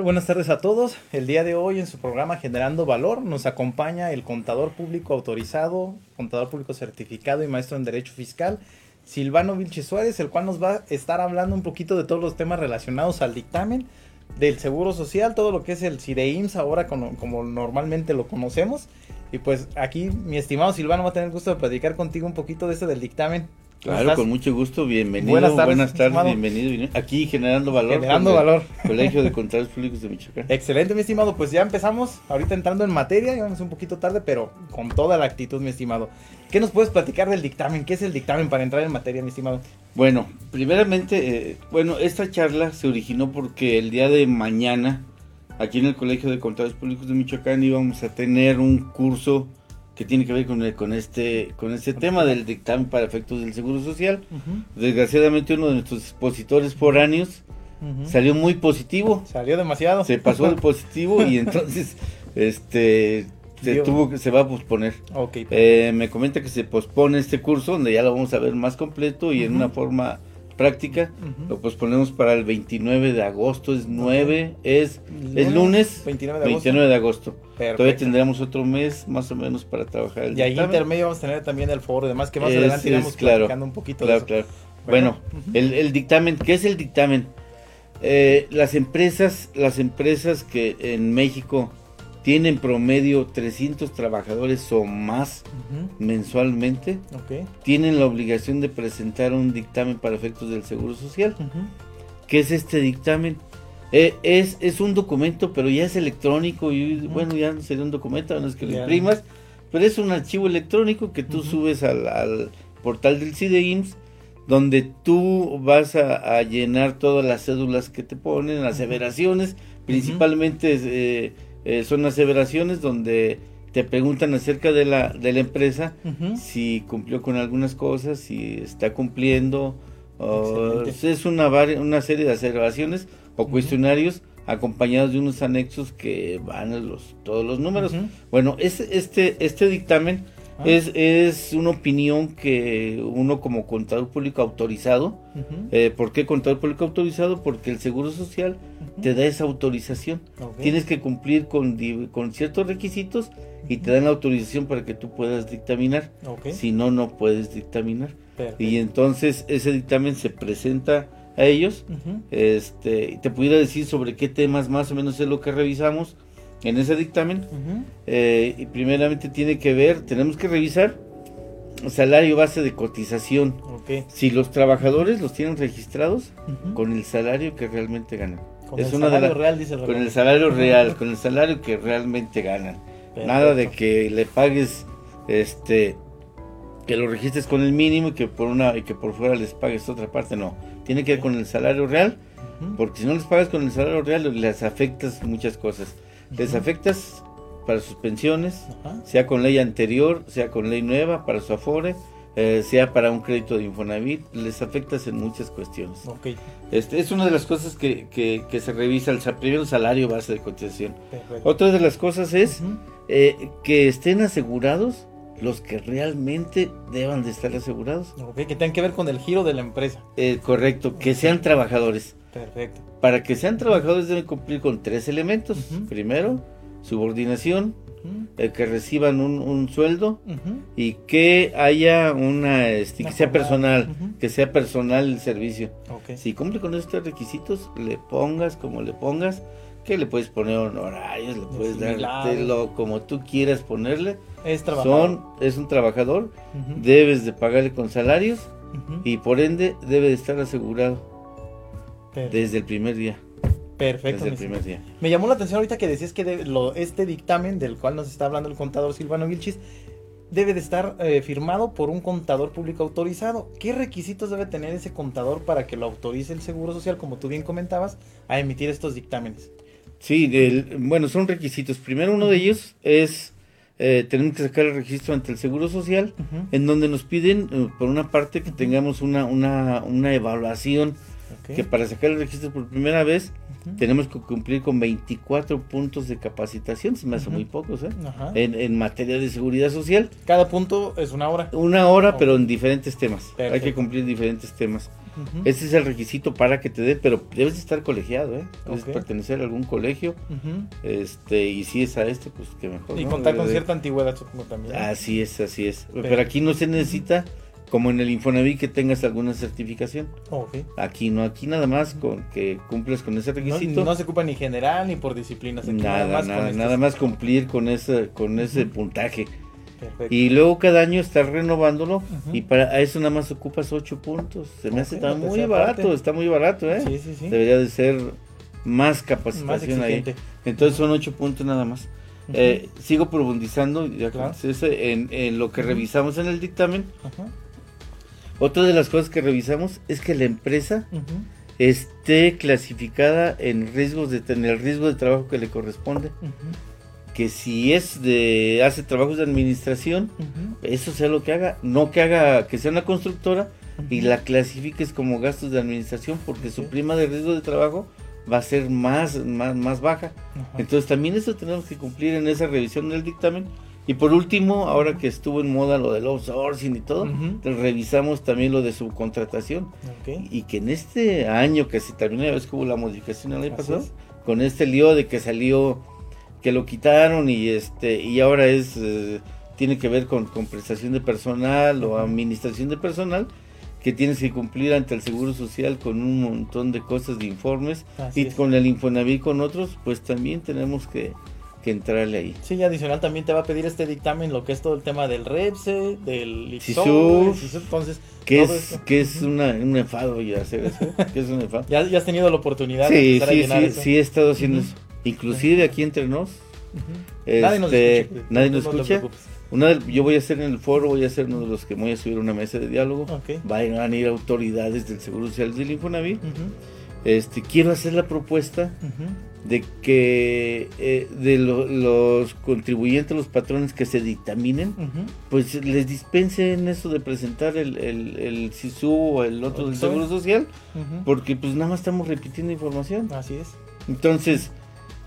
Buenas tardes a todos. El día de hoy en su programa Generando Valor nos acompaña el contador público autorizado, contador público certificado y maestro en Derecho Fiscal, Silvano Vilche Suárez, el cual nos va a estar hablando un poquito de todos los temas relacionados al dictamen del Seguro Social, todo lo que es el CIDEIMS ahora como, normalmente lo conocemos. Y pues aquí mi estimado Silvano va a tener el gusto de platicar contigo un poquito de este del dictamen. Claro, con mucho gusto, bienvenido. Buenas tardes, buenas tardes bienvenido. Aquí generando valor. Generando valor. Colegio de Contadores Públicos de Michoacán. Excelente, mi estimado. Pues ya empezamos, ahorita entrando en materia, vamos un poquito tarde, pero con toda la actitud, mi estimado. ¿Qué nos puedes platicar del dictamen? ¿Qué es el dictamen para entrar en materia, mi estimado? Bueno, primeramente, eh, bueno, esta charla se originó porque el día de mañana, aquí en el Colegio de Contadores Públicos de Michoacán, íbamos a tener un curso que tiene que ver con, con este con este tema del dictamen para efectos del Seguro Social. Desgraciadamente uno de nuestros expositores foráneos salió muy positivo. Salió demasiado. Se pasó de positivo y entonces este se tuvo que se va a posponer. Eh, me comenta que se pospone este curso donde ya lo vamos a ver más completo y en una forma práctica. Lo posponemos para el 29 de agosto, es 9, es, lunes, lunes 29 de agosto. Todavía tendremos otro mes más o menos para trabajar el Y ahí intermedio vamos a tener también el foro, además que más adelante iremos platicando un poquito claro, Claro. Bueno, el, el, dictamen, ¿qué es el dictamen? Eh, las empresas, las empresas que en México tienen promedio 300 trabajadores o más mensualmente, tienen la obligación de presentar un dictamen para efectos del Seguro Social. ¿Qué es este dictamen? Eh, es, es un documento, pero ya es electrónico y bueno, ya no sería un documento, a menos que lo imprimas, pero es un archivo electrónico que tú subes al, portal del CIDEIMS, donde tú vas a, llenar todas las cédulas que te ponen, las aseveraciones, principalmente... Eh, eh, son aseveraciones donde te preguntan acerca de la, de la empresa, si cumplió con algunas cosas, si está cumpliendo. es una, una serie de aseveraciones o cuestionarios acompañados de unos anexos que van a los, todos los números. Bueno, este, este dictamen Es, es una opinión que uno como contador público autorizado, eh, ¿por qué contador público autorizado? Porque el Seguro Social te da esa autorización. Tienes que cumplir con, con ciertos requisitos y te dan la autorización para que tú puedas dictaminar. Si no, no puedes dictaminar. Y entonces ese dictamen se presenta a ellos. este, te pudiera decir sobre qué temas más o menos es lo que revisamos en ese dictamen. Eh, y primeramente tiene que ver, tenemos que revisar salario base de cotización. Si los trabajadores los tienen registrados con el salario que realmente ganan. Con el salario real, dice el Con el salario real, con el salario que realmente ganan. Nada de que le pagues este que lo registres con el mínimo y que por una y que por fuera les pagues otra parte, no. Tiene que ver con el salario real, porque si no les pagas con el salario real les afectas muchas cosas les afectas para sus pensiones, sea con ley anterior, sea con ley nueva, para su afore, eh, sea para un crédito de Infonavit, les afectas en muchas cuestiones. Este, es una de las cosas que, que, se revisa, el primero salario base de cotización. Otra de las cosas es eh, que estén asegurados los que realmente deban de estar asegurados. que tengan que ver con el giro de la empresa. Eh, correcto, que sean trabajadores. Perfecto. Para que sean trabajadores deben cumplir con tres elementos. Primero, subordinación, el que reciban un, sueldo y que haya una, este, que sea personal, que sea personal el servicio. Si cumple con estos requisitos, le pongas como le pongas, que le puedes poner honorarios, le puedes dar como tú quieras ponerle. Es trabajador. es un trabajador, debes de pagarle con salarios y por ende debe de estar asegurado. Desde el primer día. Perfecto. Desde el primer día. Me llamó la atención ahorita que decías que este dictamen del cual nos está hablando el contador Silvano Vilchis debe de estar eh, firmado por un contador público autorizado. ¿Qué requisitos debe tener ese contador para que lo autorice el Seguro Social, como tú bien comentabas, a emitir estos dictámenes? Sí, bueno, son requisitos. Primero uno de ellos es, eh, tenemos que sacar el registro ante el Seguro Social, en donde nos piden, eh, por una parte, que tengamos una, una, una evaluación que para sacar el registro por primera vez tenemos que cumplir con 24 puntos de capacitación, se me hace muy pocos, ¿eh? en, materia de seguridad social. Cada punto es una hora. Una hora, pero en diferentes temas. Hay que cumplir diferentes temas. Ese es el requisito para que te dé, pero debes de estar colegiado, ¿eh? Debes pertenecer a algún colegio, este, y si es a este, pues que mejor. Y ¿no? contar con de- cierta antigüedad, supongo también. Así es, así es. Pero, Pero- aquí no se necesita, como en el Infonavit, que tengas alguna certificación. Aquí no, aquí nada más con que cumplas con ese requisito. no se ocupa ni general ni por disciplinas. aquí nada, más nada, con nada más cumplir con ese, con ese puntaje. Perfecto. Y luego cada año estás renovándolo y para eso nada más ocupas 8 puntos. Se me hace la muy barato, parte. está muy barato, ¿eh? Sí, sí, sí. Debería de ser más Más capacitación ahí. exigente. Entonces son 8 puntos nada más. Eh, sigo profundizando ya Claro. en, en lo que revisamos en el dictamen. Ajá. Otra de las cosas que revisamos es que la empresa Ujú. esté clasificada en riesgos de tener el riesgo de trabajo que le corresponde. Ujú. Que si es de hace trabajos de administración, Ujú. eso sea lo que haga, no que haga que sea una constructora y la clasifiques como gastos de administración porque su prima de riesgo de trabajo va a ser más, más, más baja. Entonces también eso tenemos que cumplir en esa revisión del dictamen. Y por último, ahora que estuvo en moda lo del outsourcing y todo, revisamos también lo de subcontratación. Ok. Y que en este año que se terminó, ya ves que hubo la modificación el año pasado, es. con este lío de que salió, que lo quitaron y este y ahora es eh, tiene que ver con, con prestación de personal o administración de personal, que tienes que cumplir ante el Seguro Social con un montón de cosas de informes Así y es. con el Infonavit con otros, pues también tenemos que, que entrarle ahí. Sí, y adicional también te va a pedir este dictamen lo que es todo el tema del REPSE, del SISU, entonces Que es, que es una, un enfado ya hacer eso, que es un enfado. ya, ya has tenido la oportunidad de Sí, empezar a sí, llenar sí, eso. sí he estado haciendo eso. Inclusive aquí entre nos, nadie nos este, escucha. nadie no nos escucha. Una de- yo voy a ser en el foro, voy a ser uno de los que voy a subir una mesa de diálogo. Ok. Van a ir autoridades del Seguro Social del Infonavit. Ujú. Este, quiero hacer la propuesta. De que eh, de lo- los contribuyentes, los patrones que se dictaminen, pues les dispensen eso de presentar el, el, el SISU o el otro del. Seguro Social, porque pues nada más estamos repitiendo información. Así es. Entonces,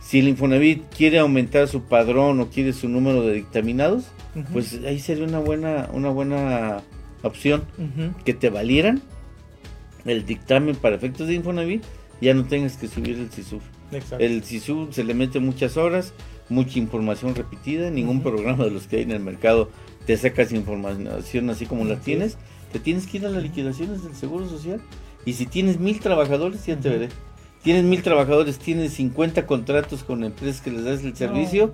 si el Infonavit quiere aumentar su padrón o quiere su número de dictaminados, pues ahí sería una buena, una buena opción que te valieran el dictamen para efectos de Infonavit, ya no tengas que subir el SISU. Exacto. El SISU se le mete muchas horas, mucha información repetida, ningún programa de los que hay en el mercado te sacas información así como la tienes, te tienes que ir a las liquidaciones del Seguro Social y si tienes mil trabajadores, ya te veré. Tienes mil trabajadores, tienes 50 contratos con empresas que les das el servicio,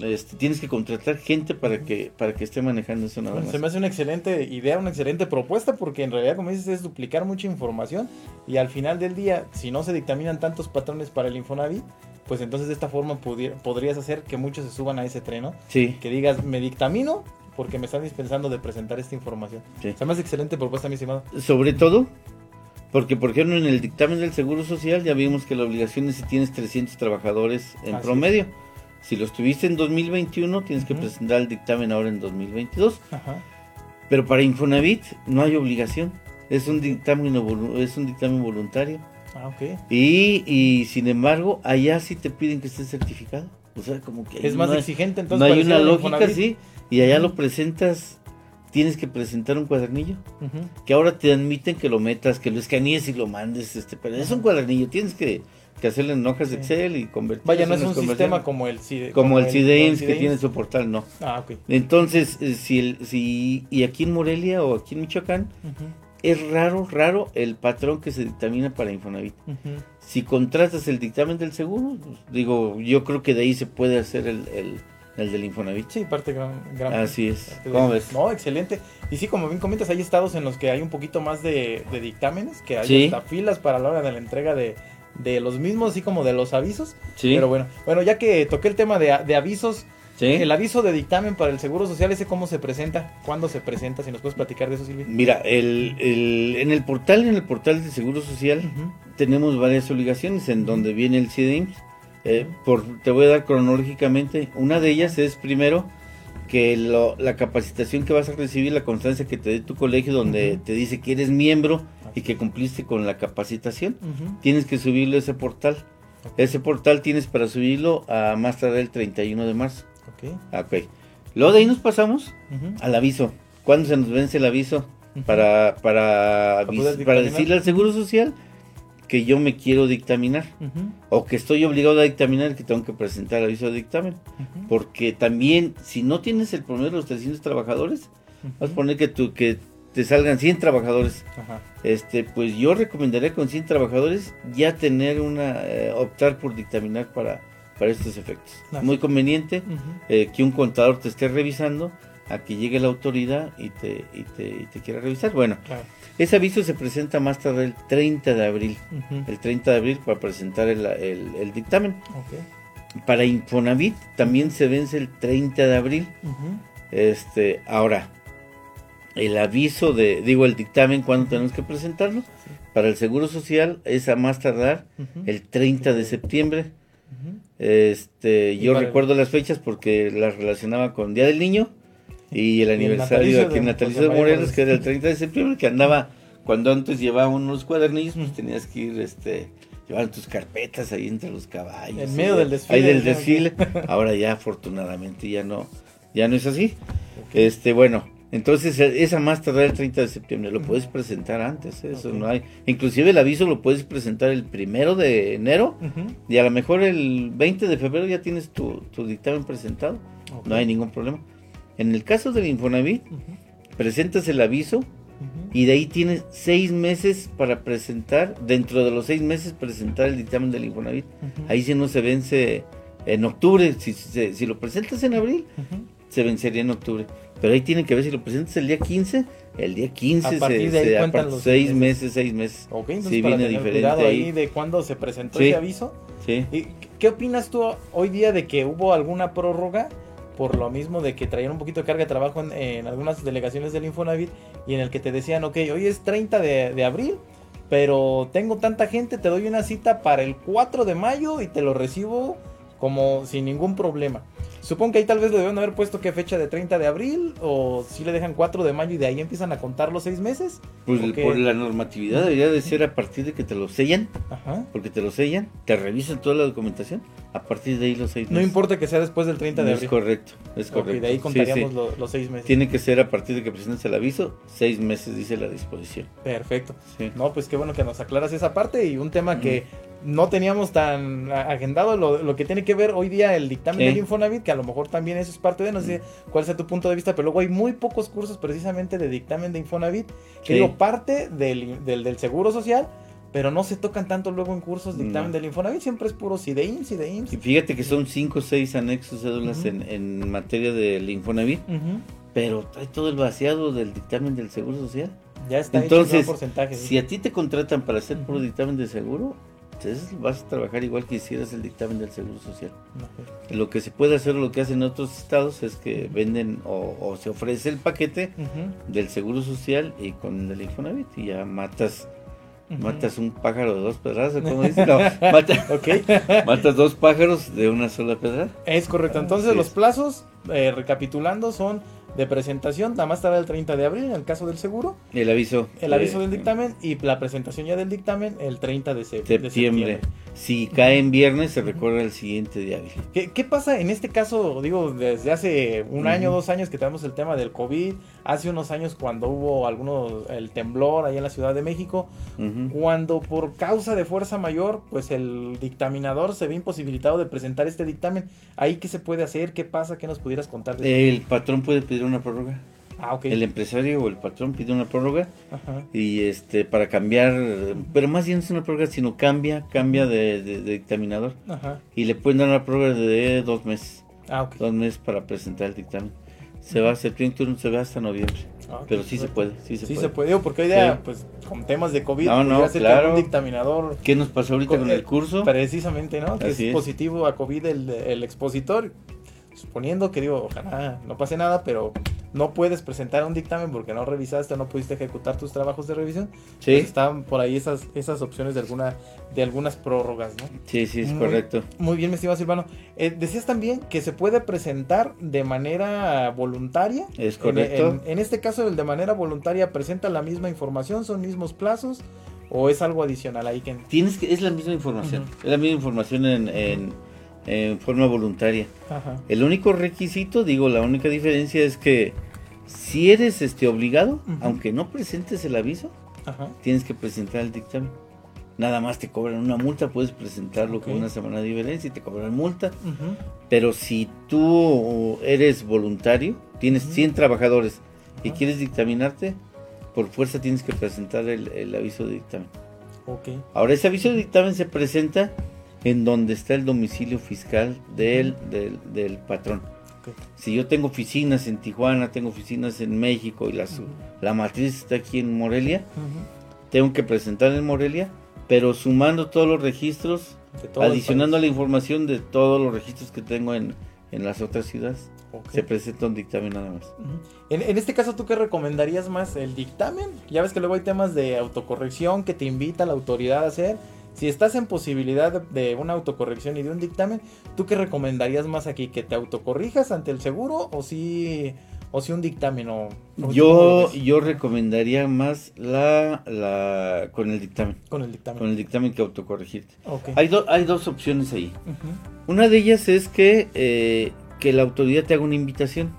este, tienes que contratar gente para que para que esté manejando eso nada más. Se me hace una excelente idea, una excelente propuesta, porque en realidad, como dices, es duplicar mucha información y al final del día, si no se dictaminan tantos patrones para el Infonavit, pues entonces de esta forma podrías hacer que muchos se suban a ese tren, ¿no? Sí, Que digas, me dictamino porque me están dispensando de presentar esta información. sí. Se me hace excelente propuesta, mi estimado. Sobre todo, porque por ejemplo en el dictamen del Seguro Social ya vimos que la obligación es si tienes 300 trabajadores en Así promedio. Si los tuviste en 2021, tienes que presentar el dictamen ahora en 2022. Ajá. Pero para Infonavit no hay obligación. Es un dictamen, es un dictamen voluntario. Ah, ok. Y, y sin embargo, allá sí te piden que estés certificado. O sea, como que Es más no hay- exigente, no entonces. hay parecido una lógica así. Y allá lo presentas, tienes que presentar un cuadernillo que ahora te admiten que lo metas, que lo escanees y lo mandes, este, pero es un cuadernillo, tienes que, que hacerlo en hojas de Sí. Excel y convertir. Vaya, no es un sistema como el CIDE. como el CIDEIMS que tiene su portal, no. Ah, ok. Entonces, eh, si, el, si y aquí en Morelia o aquí en Michoacán es raro, raro el patrón que se dictamina para Infonavit. Si contratas el dictamen del seguro, pues, digo, yo creo que de ahí se puede hacer el, el, el del Infonavit. Sí, parte gran. gran Así es. ¿Cómo ves? No, excelente. Y sí, como bien comentas, hay estados en los que hay un poquito más de, de dictámenes, que hay Sí. hasta filas para la hora de la entrega de, de los mismos, así como de los avisos. Sí, Pero bueno, bueno, ya que toqué el tema de, de avisos, sí. el aviso de dictamen para el Seguro Social, ¿ese cómo se presenta? ¿Cuándo se presenta? Si nos puedes platicar de eso, Silvia. Mira, el, el- en el portal, en el portal de Seguro Social, tenemos varias obligaciones en donde viene el CIDIMS. Eh, por, te voy a dar cronológicamente. Una de ellas es primero que lo- la capacitación que vas a recibir, la constancia que te dé tu colegio, donde te dice que eres miembro y que cumpliste con la capacitación, tienes que subirlo a ese portal. Ese portal tienes para subirlo a más tarde el 31 de marzo. Ok. Ah, Ok. Luego de ahí nos pasamos al aviso. ¿Cuándo se nos vence el aviso? para, para, Para para decirle al Seguro Social que yo me quiero dictaminar o que estoy obligado a dictaminar que tengo que presentar aviso de dictamen. Porque también, si no tienes el promedio de los 300 trabajadores, vas a poner que, tu, que te salgan 100 trabajadores. Este, pues yo recomendaría con 100 trabajadores ya tener una, eh, optar por dictaminar para, para estos efectos. Muy conveniente eh, que un contador te esté revisando a que llegue la autoridad y te, y te, y te quiera revisar. Bueno, Claro. Ese aviso se presenta más tarde el 30 de abril. El 30 de abril para presentar el, el- el dictamen. Para Infonavit también se vence el 30 de abril. Este, ahora, el aviso de, digo, el dictamen, ¿cuándo tenemos que presentarlo? Sí. Para el Seguro Social es a más tardar el 30 de septiembre. Este, yo el- recuerdo las fechas porque las relacionaba con Día del Niño y el el aniversario natalicio aquí de en Natalicio de María Morelos, que era el 30 de septiembre, que andaba, cuando antes llevaba unos cuadernillos, pues tenías que ir, este, llevar tus carpetas ahí entre los caballos. En medio de- del desfile, Ahí del desfile. Ahora ya afortunadamente ya no, ya no es así. Este, bueno, entonces eh, esa más tardar el 30 de septiembre, lo puedes presentar antes, ¿eh? eso no hay. Inclusive el aviso lo puedes presentar el primero de enero y a lo mejor el 20 de febrero ya tienes tu, tu dictamen presentado, no hay ningún problema. En el caso del Infonavit, Ujú. presentas el aviso Ujú. y de ahí tienes seis meses para presentar, dentro de los seis meses presentar el dictamen del Infonavit. Ujú. Ahí sí no se vence en octubre, si, si, si lo presentas en abril, se vencería en octubre. Pero ahí tiene que ver si lo presentas el día 15, el día 15 A se, partir de ahí se- cuentan los seis seis meses, seis meses. Ok, entonces Sí, para viene tener diferente cuidado ahí ahí. de cuándo se presentó Sí. ese aviso. Sí. ¿Y qué opinas tú hoy día de que hubo alguna prórroga por lo mismo de que traían un poquito de carga de trabajo en, en algunas delegaciones del Infonavit y en el que te decían, ok, hoy es 30 de, de abril, pero tengo tanta gente, te doy una cita para el 4 de mayo y te lo recibo como sin ningún problema. Supongo que ahí tal vez le deben haber puesto qué fecha de 30 de abril o si le dejan 4 de mayo y de ahí empiezan a contar los seis meses. Pues por la normatividad debería de ser a partir de que te lo sellan, Ajá. porque te lo sellan, te revisan toda la documentación, a partir de ahí los seis No meses. importa que sea después del 30 de es abril. correcto, es correcto. de ahí contaríamos sí. los seis meses. Tiene que ser a partir de que presentes el aviso, seis meses dice la disposición. Perfecto. Sí. No, pues qué bueno que nos aclaras esa parte y un tema que no teníamos tan agendado, lo, lo que tiene que ver hoy día el dictamen Sí. del Infonavit, que a lo mejor también eso es parte de, no sé cuál sea tu punto de vista, pero luego hay muy pocos cursos precisamente de dictamen de Infonavit, que digo, parte del, del, del Seguro Social, pero no se tocan tanto luego en cursos dictamen No. del Infonavit, siempre es puro CIDEIM, CIDEIM. Y fíjate que son cinco o seis anexos cédulas Ujú. en, en materia del Infonavit, pero trae todo el vaciado del dictamen del Seguro Social. Ya está Entonces, hecho un porcentaje. Si a ti te contratan para hacer puro dictamen de seguro, entonces vas a trabajar igual que hicieras el dictamen del Seguro Social. Lo que se puede hacer, lo que hacen otros estados, es que venden o, o se ofrece el paquete del Seguro Social y con el del Infonavit y ya matas matas un pájaro de dos pedradas, ¿cómo dicen? No, mata- Ok. matas dos pájaros de una sola pedrada. Es correcto. Entonces los es. plazos, eh, recapitulando, son de presentación, nada más tarde el 30 de abril en el caso del seguro, El aviso. el aviso de del dictamen y la presentación ya del dictamen el 30 de, sep- de septiembre. Si cae en viernes, se recorre el siguiente día. ¿Qué, qué pasa en este caso? Digo, desde hace un año, dos años que tenemos el tema del COVID, hace unos años cuando hubo algunos, el temblor ahí en la Ciudad de México, cuando por causa de fuerza mayor, pues el dictaminador se ve imposibilitado de presentar este dictamen. ¿Ahí qué se puede hacer? ¿Qué pasa? ¿Qué nos pudieras contar? de El patrón puede pedir una prórroga. Ah, ok. El empresario o el patrón pide una prórroga Ajá. y este para cambiar, pero más bien no es una prórroga, sino cambia, cambia de, de- de dictaminador Ajá. y le pueden dar una prórroga de dos meses, Ah, ok. dos meses para presentar el dictamen. Se va a septiembre, turno se va hasta noviembre, Ah, pero sí se puede, sí se Sí puede. se puede, porque hoy día, Sí. pues, con temas de COVID, No, no, ser que claro. dictaminador, ¿Qué nos pasó ahorita Con- con eh, el curso? precisamente, ¿no? Que es, es. positivo a COVID el, el expositor. Suponiendo que, digo, ojalá no pase nada, pero no puedes presentar un dictamen porque no revisaste o no pudiste ejecutar tus trabajos de revisión. Sí, Pues están por ahí esas, esas opciones de alguna de algunas prórrogas, ¿no? sí, sí, es Muy- correcto. Muy bien, mi estimado Silvano. Eh, decías también que se puede presentar de manera voluntaria. Es correcto. En, en este caso, el de manera voluntaria presenta la misma información, son mismos plazos o es algo adicional ahí que... Tienes que, es la misma información, es la misma información en, en- en forma voluntaria. Ajá. El único requisito, digo, la única diferencia es que Si eres este obligado, aunque no presentes el aviso, Ajá. tienes que presentar el dictamen. Nada más te cobran una multa, puedes presentarlo con una semana de diferencia y te cobran multa. Pero si tú eres voluntario, tienes Ujú. 100 trabajadores y quieres dictaminarte, por fuerza tienes que presentar el, el aviso de dictamen. Ok. Ahora, ese aviso de dictamen se presenta en donde está el domicilio fiscal del, del, del patrón. Ok. Si yo tengo oficinas en Tijuana, tengo oficinas en México y la, su- Ujú. la matriz está aquí en Morelia, Ujú. tengo que presentar en Morelia, pero sumando todos los registros, adicionando la información de todos los registros que tengo en, en las otras ciudades, Ok. se presenta un dictamen nada más. Ujú. En, en este caso, ¿tú qué recomendarías más? ¿El dictamen? Ya ves que luego hay temas de autocorrección que te invita la autoridad a hacer. Si estás en posibilidad de, una autocorrección y de un dictamen, ¿tú qué recomendarías más aquí? ¿Que te autocorrijas ante el seguro o si, o si un dictamen? O, Yo, yo recomendaría más la, la con el dictamen, con el dictamen. con el dictamen que autocorregirte. Ok. Hay, do- hay dos opciones ahí. Una de ellas es que, eh, que la autoridad te haga una invitación.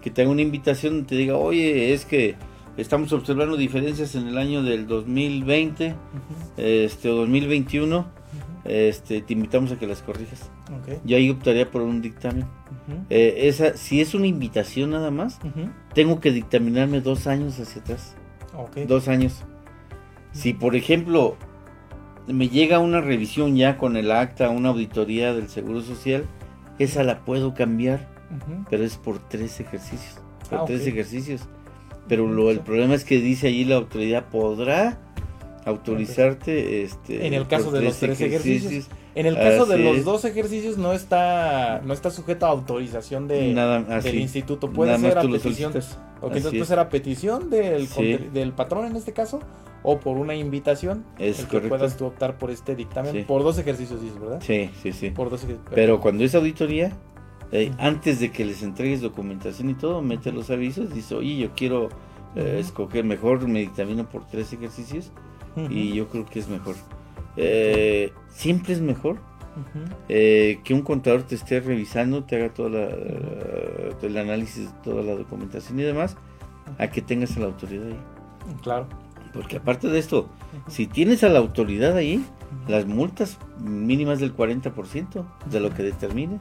Que te haga una invitación y te diga, oye, es que estamos observando diferencias en el año del 2020 Ujú. este, o 2021, Ujú. este, te invitamos a que las corrijas. Yo ahí optaría por un dictamen. Eh, esa, si es una invitación nada más, tengo que dictaminarme dos años hacia atrás. Dos años. Si, por ejemplo, me llega una revisión ya con el acta, una auditoría del Seguro Social, esa la puedo cambiar. Pero es por tres ejercicios. Por Ah, tres ejercicios. Pero lo, el problema es que dice allí la autoridad podrá autorizarte este En el caso de los tres ejercicios. En el caso de los es. dos ejercicios no está no está sujeto a autorización de, Nada del instituto. Puede Nada ser a petición. Ok, Así entonces es. puede ser a petición del, Sí. del patrón en este caso o por una invitación. Es el que correcto. puedas tú optar por este dictamen. Sí. Por dos ejercicios, dices, ¿verdad? Sí, sí, sí. Por dos ejercicios. Pero cuando es auditoría, eh, antes de que les entregues documentación y todo, mete los avisos, dice, oye, yo quiero eh, escoger mejor, me dictamino por tres ejercicios y yo creo que es mejor. Eh, siempre es mejor eh, que un contador te esté revisando, te haga todo la, el análisis, toda la documentación y demás, a que tengas a la autoridad ahí. Claro. Porque aparte de esto, si tienes a la autoridad ahí, las multas mínimas del 40% de lo que determine.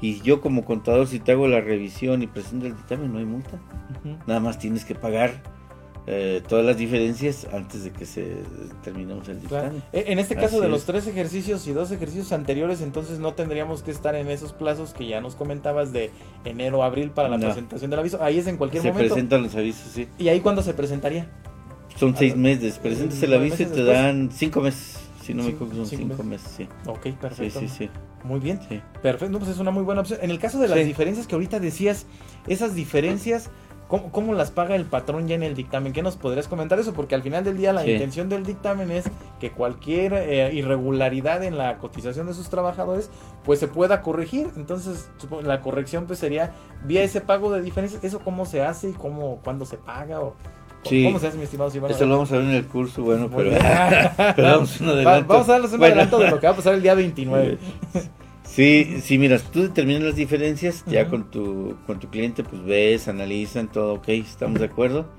Y yo como contador, si te hago la revisión y presento el dictamen, no hay multa. Nada más tienes que pagar eh, todas las diferencias antes de que se terminemos el dictamen. E- En este caso Así de los es. tres ejercicios y dos ejercicios anteriores, entonces no tendríamos que estar en esos plazos que ya nos comentabas de enero a abril para la No. presentación del aviso. Ahí es en cualquier Se momento. presentan los avisos, sí. ¿Y ahí cuándo se presentaría? Son seis meses. Presentas el nueve aviso y te después. dan cinco meses. Si no me equivoco, son cinco cinco meses, sí. Ok, Sí, perfecto. sí, sí. Muy bien. sí. Perfecto, no, pues es una muy buena opción. En el caso de las Sí. diferencias que ahorita decías, esas diferencias, ¿cómo, cómo las paga el patrón ya en el dictamen? ¿Qué nos podrías comentar eso? Porque al final del día la Sí. intención del dictamen es que cualquier eh, irregularidad en la cotización de sus trabajadores pues se pueda corregir. Entonces la corrección pues sería vía ese pago de diferencias. ¿Eso cómo se hace y cómo, cuándo se paga? O Sí. ¿Cómo se hace mi estimado Silvano? Eso lo vamos a ver en el curso, bueno, pero, vamos un Va- adelanto. Vamos a darles un Bueno. adelanto de lo que va a pasar el día 29. Sí, sí, mira, tú determinas las diferencias, ya con tu con tu cliente, pues ves, analizan todo, ok, estamos de acuerdo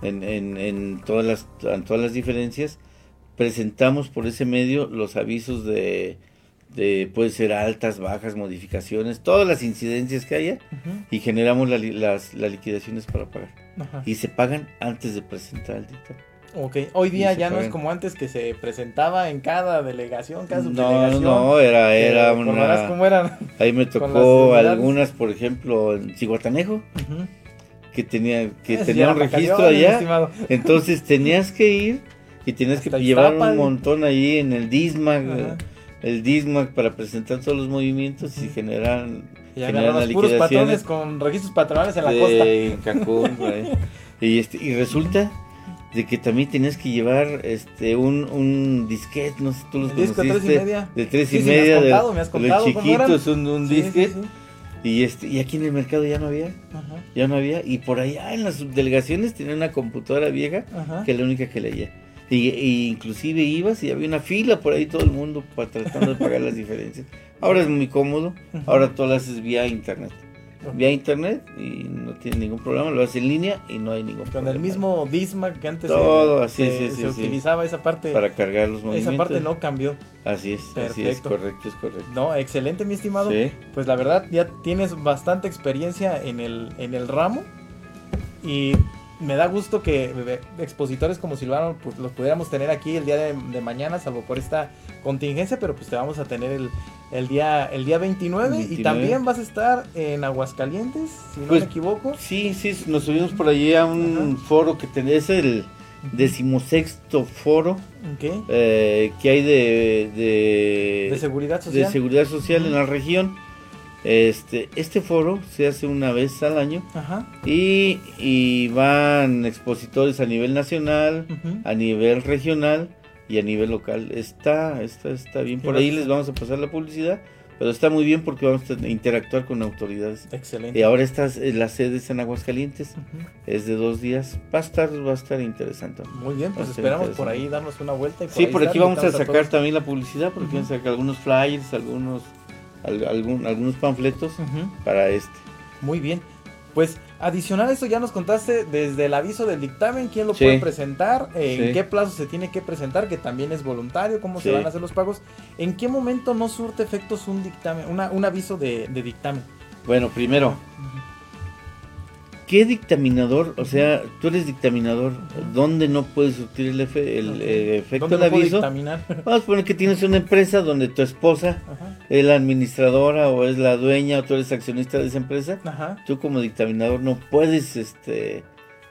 en, en, en todas las en todas las diferencias. Presentamos por ese medio los avisos de, de puede ser altas, bajas, modificaciones, todas las incidencias que haya y generamos la las, las liquidaciones para pagar. Ajá. Y se pagan antes de presentar el dictamen. Ok, hoy día ya no es como antes que se presentaba en cada delegación, cada No, subdelegación. no, era, Eh, era recordarás una... cómo eran. Ahí me tocó algunas, por ejemplo, en Cihuatanejo, que tenía, que tenía un era registro allá. Entonces tenías que ir y tenías que llevar Iztapa, un montón ahí en el DISMAC, Ajá. El DISMAC para presentar todos los movimientos y Ujú. generar, Y los puros patrones con registros patronales en la costa. Cancún. y, este, y resulta de que también tenías que llevar este un, un disquete, no sé, tú los disco tres y media. de tres Sí, y sí, me has media, de, contado, me has de los cómo eran. chiquitos, un, un Sí, disquete. Y, este, y aquí en el mercado ya no había, Ajá, ya no había. Y por allá en las subdelegaciones tenía una computadora vieja ajá. que es la única que leía. Y, y inclusive ibas y había una fila por ahí todo el mundo para tratando de pagar las diferencias. Ahora es muy cómodo, ahora todo lo haces vía internet. vía internet y no tiene ningún problema, lo hace en línea y no hay ningún Con problema. el mismo Disma que antes Todo, se, así, utilizaba esa parte. para cargar los movimientos. esa parte no cambió. Así es, así es, correcto, es correcto. No, excelente, mi estimado. Sí. Pues la verdad, ya tienes bastante experiencia en el, en el ramo. Y me da gusto que eh, expositores como Silvano pues, los pudiéramos tener aquí el día de, de mañana, salvo por esta contingencia, pero pues te vamos a tener el, el día el día 29, y 29. también vas a estar en Aguascalientes, si no Pues, me equivoco. Sí, sí, nos subimos por allí a un foro que tenés, el decimosexto foro eh, que hay de, de, De seguridad de social. seguridad social en la región. Este, este foro se hace una vez al año Ajá. y, y van expositores a nivel nacional, a nivel regional y a nivel local. Está, está, está bien. Por Sí, ahí les vamos a pasar la publicidad, pero está muy bien porque vamos a interactuar con autoridades. Excelente. Y ahora estas, eh, las sedes en Aguascalientes, es de dos días. Va a estar, va a estar interesante. Muy bien, pues esperamos por ahí darnos una vuelta. Y Sí, ahí por aquí vamos a sacar también la publicidad, porque Ujú. vamos a sacar algunos flyers, algunos, al- algún- algunos panfletos para este. Muy bien. Pues adicional a esto ya nos contaste desde el aviso del dictamen, quién lo Sí. puede presentar, eh, en qué plazo se tiene que presentar, que también es voluntario, cómo se van a hacer los pagos, en qué momento no surte efectos un dictamen, una- un aviso de, de dictamen. Bueno, primero, ¿qué dictaminador? O sea, tú eres dictaminador, ¿dónde no puedes surtir el, efe- el eh, efecto ¿Dónde del no aviso? dictaminar? Vamos a poner que tienes una empresa donde tu esposa Ajá. es la administradora o es la dueña o tú eres accionista de esa empresa. Ajá. Tú como dictaminador no puedes, este,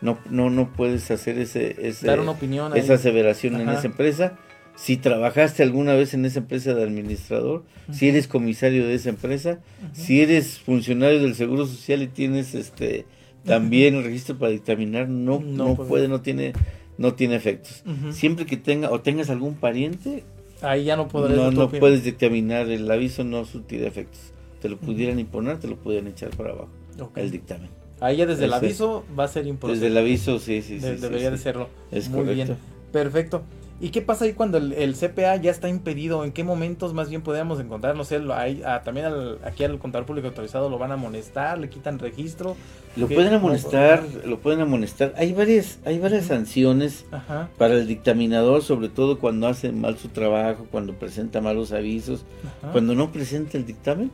no, no, no puedes hacer ese, ese Dar una opinión ahí. esa aseveración en esa empresa. Si trabajaste alguna vez en esa empresa de administrador, si eres comisario de esa empresa, si eres funcionario del Seguro Social y tienes este también el registro para dictaminar, no, No no, puede. puede, no tiene, no tiene efectos. Siempre que tenga o tengas algún pariente, Ahí ya no podrás no, no puedes dictaminar, el aviso no surtirá efectos. Te lo pudieran imponer, te lo pudieran echar para abajo, el dictamen. Ahí ya desde el aviso va a ser importante. Desde el aviso, sí, sí, sí. De- sí, debería sí. de serlo. Es Muy correcto. bien. Perfecto. ¿Y qué pasa ahí cuando el, el CPA ya está impedido? ¿En qué momentos más bien podríamos encontrar? No sé, lo- hay, ah, también al- aquí al contador público autorizado lo van a amonestar, le quitan registro. Lo ¿Qué? pueden amonestar, lo pueden amonestar. Hay varias, hay varias sanciones Ajá. para el dictaminador, sobre todo cuando hace mal su trabajo, cuando presenta malos avisos, ajá. cuando no presenta el dictamen.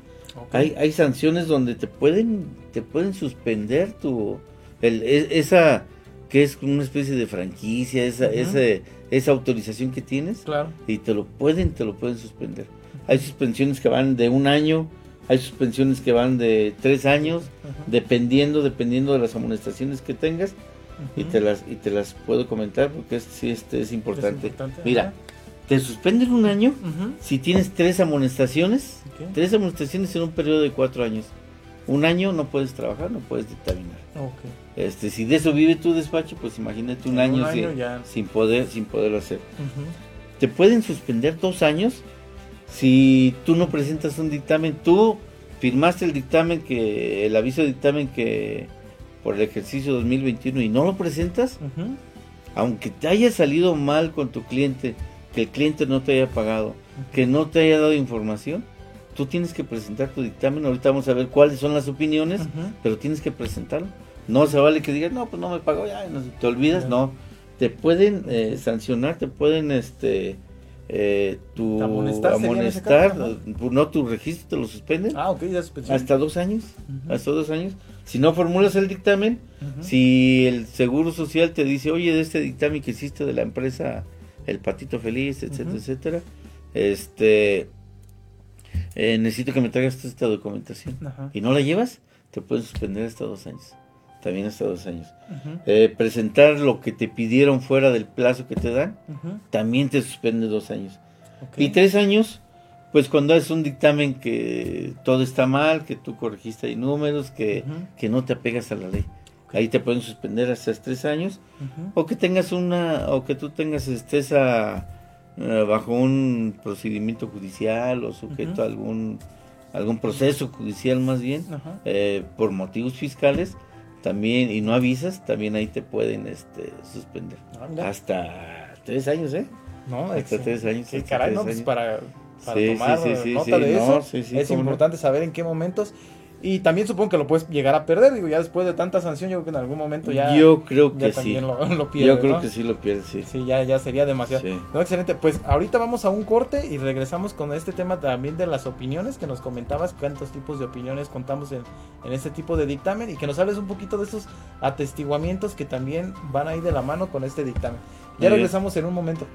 Hay, hay sanciones donde te pueden, te pueden suspender tu, el, e- esa, que es una especie de franquicia, esa, ese- esa autorización que tienes, Claro. y te lo pueden, te lo pueden suspender. Hay suspensiones que van de un año, hay suspensiones que van de tres años, Ajá. dependiendo, dependiendo de las amonestaciones que tengas, y te las, y te las puedo comentar porque es, sí, este es importante. importante, Mira, ajá. te suspenden un año si tienes tres amonestaciones, tres amonestaciones en un periodo de cuatro años. Un año no puedes trabajar, no puedes dictaminar. Este, si de eso vive tu despacho, pues imagínate un En año, un año sin, ya. sin poder, sin poderlo hacer. Te pueden suspender dos años si tú no presentas un dictamen. Tú firmaste el dictamen que, el aviso de dictamen que por el ejercicio 2021 y no lo presentas, aunque te haya salido mal con tu cliente, que el cliente no te haya pagado, que no te haya dado información, tú tienes que presentar tu dictamen. Ahorita vamos a ver cuáles son las opiniones, pero tienes que presentarlo. No se vale que digas, no, pues no me pagó, ya, no, te olvidas, no. Te pueden eh, sancionar, te pueden, este, eh, tu Amonestar amonestar, caso, no tu registro, te lo suspenden Ah, ok, ya hasta dos años, hasta dos años. Si no formulas el dictamen, si el Seguro Social te dice, oye, de este dictamen que hiciste de la empresa El Patito Feliz, etcétera, etcétera, este, eh, necesito que me traigas esta documentación. Ajá. Y no la llevas, te pueden suspender hasta dos años. También hasta dos años. Eh, presentar lo que te pidieron fuera del plazo que te dan, también te suspende dos años. Y tres años, pues cuando es un dictamen que todo está mal, que tú corregiste ahí números, que, que no te apegas a la ley. Ahí te pueden suspender hasta tres años. O que tengas una, o que tú tengas estés a, eh, bajo un procedimiento judicial o sujeto a algún, algún proceso judicial más bien, eh, por motivos fiscales, también, y no avisas, también ahí te pueden este, suspender. Hasta tres años, ¿eh? No, hasta tres años, Qué hasta caray, tres ¿no? Pues años. para, para Sí, tomar sí, sí, sí, nota de no, eso, es importante saber en qué momentos. Y también supongo que lo puedes llegar a perder, digo, ya después de tanta sanción, yo creo que en algún momento ya. Yo creo que sí. también lo, lo pierde, Yo creo ¿no? que sí lo pierde, sí. Sí, ya, ya sería demasiado. Sí. No, excelente. Pues ahorita vamos a un corte y regresamos con este tema también de las opiniones que nos comentabas, cuántos tipos de opiniones contamos en, en este tipo de dictamen y que nos hables un poquito de esos atestiguamientos que también van a ir de la mano con este dictamen. Ya regresamos en un momento.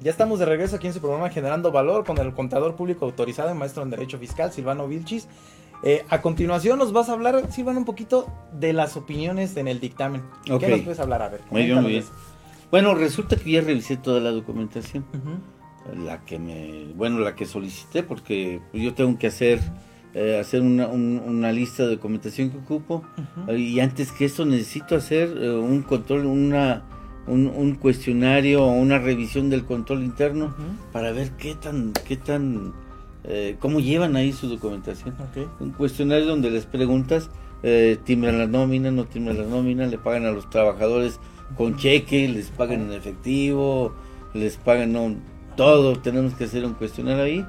Ya estamos de regreso aquí en su programa Generando Valor con el contador público autorizado y maestro en Derecho Fiscal, Silvano Vilchis. Eh, a continuación nos vas a hablar, Silvano, un poquito de las opiniones en el dictamen. ¿Qué nos puedes hablar? A ver, Muy bien, muy bien. Bueno, resulta que ya revisé toda la documentación. La que me, bueno, la que solicité, porque yo tengo que hacer, eh, hacer una, un- una lista de documentación que ocupo. Y antes que eso necesito hacer eh, un control, una, un, un cuestionario o una revisión del control interno para ver qué tan, qué tan, eh, cómo llevan ahí su documentación. Un cuestionario donde les preguntas, eh, timbran la nómina, no timbran la nómina, le pagan a los trabajadores con cheque, les pagan en efectivo, les pagan no, todo. Tenemos que hacer un cuestionario ahí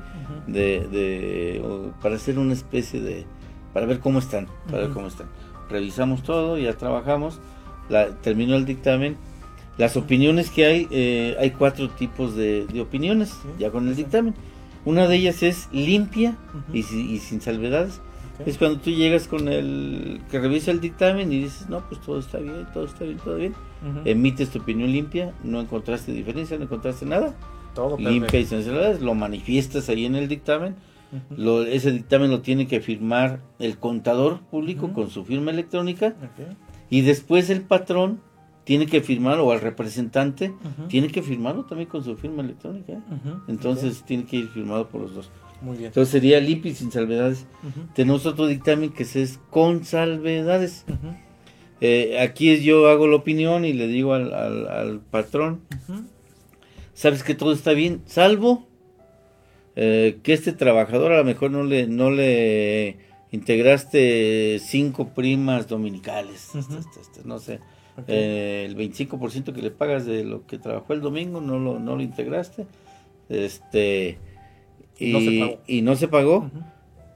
de, de o para hacer una especie de para ver cómo están para ver cómo están. Revisamos todo ya trabajamos la, terminó el dictamen las opiniones que hay eh, hay cuatro tipos de, de opiniones ya con el dictamen. Una de ellas es limpia y, si- y sin salvedades. Es cuando tú llegas con el que revisa el dictamen y dices no pues todo está bien todo está bien todo bien Ujú. emites tu opinión limpia no encontraste diferencia no encontraste nada. Todo limpia y sin salvedades lo manifiestas ahí en el dictamen. Lo- ese dictamen lo tiene que firmar el contador público con su firma electrónica y después el patrón tiene que firmar o el representante tiene que firmarlo también con su firma electrónica. ¿eh? Entonces tiene que ir firmado por los dos. Muy bien. Entonces sería limpio y sin salvedades. Tenemos otro dictamen que es con salvedades. Eh, aquí es yo hago la opinión y le digo al, al- al patrón, sabes que todo está bien, salvo eh, que este trabajador a lo mejor no le, no le integraste cinco primas dominicales, este, este, este, no sé, Ok. eh, el 25% que le pagas de lo que trabajó el domingo no lo, no lo integraste, este, y No se pagó. y no se pagó. Ujú.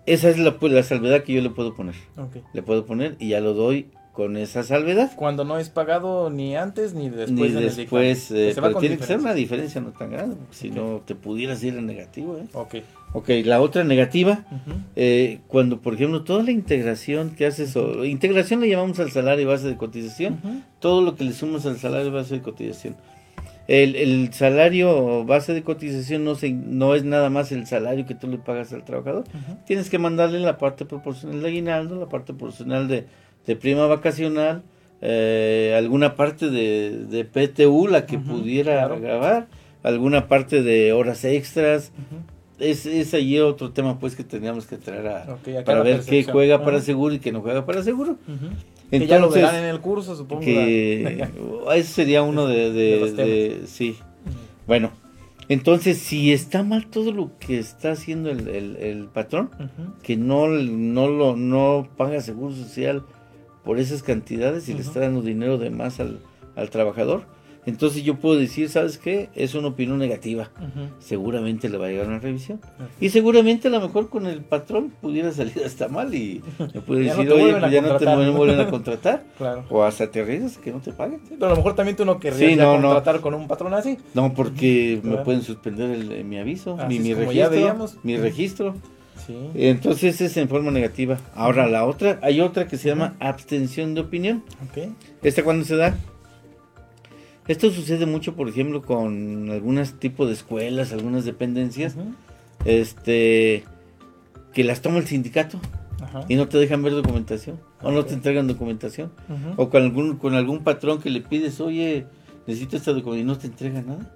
Esa es la, pues, la salvedad que yo le puedo poner. Ok. Le puedo poner y ya lo doy con esa salvedad. Cuando no es pagado ni antes ni después. Ni después, eh, pero tiene que ser una diferencia. diferencia no tan grande, porque si no te pudieras ir en negativo. ¿eh? Ok. Ok, la otra negativa, eh, cuando por ejemplo toda la integración que haces, o integración le llamamos al salario base de cotización, todo lo que le sumas al salario base de cotización. El, el salario base de cotización no, se, no es nada más el salario que tú le pagas al trabajador, tienes que mandarle la parte proporcional de aguinaldo, la parte proporcional de, de prima vacacional, eh, alguna parte de, de PTU, la que pudiera claro. grabar, alguna parte de horas extras. Es, es allí otro tema pues que teníamos que traer a, para ver qué juega para seguro y qué no juega para seguro. Ujú. que ya lo Entonces, verán en el curso, supongo. que ese sería uno de, de- De los de- sí. Bueno, entonces si está mal todo lo que está haciendo el, el- el patrón, que no, no lo no paga seguro social por esas cantidades y le está dando dinero de más al, al trabajador, entonces yo puedo decir, ¿sabes qué? Es una opinión negativa. Seguramente le va a llegar una revisión. Y seguramente a lo mejor con el patrón pudiera salir hasta mal y me puede no decir, te oye, pues ya no te contratar". no vuelven a contratar. Claro. O hasta te arriesgas que no te paguen. Sí, pero a lo mejor también tú no querrías Sí, no, no. contratar con un patrón así. No, porque me pueden suspender el- eh, mi aviso, Así mi, mi registro. Mi registro. Sí. Entonces es en forma negativa. Ahora la otra, hay otra que se llama abstención de opinión. Ok. ¿Esta cuándo se da? Esto sucede mucho, por ejemplo, con algunos tipos de escuelas, algunas dependencias, este, que las toma el sindicato Ajá. y no te dejan ver documentación o no te entregan documentación. O con algún, con algún patrón que le pides, oye, necesito esta documentación y no te entrega nada.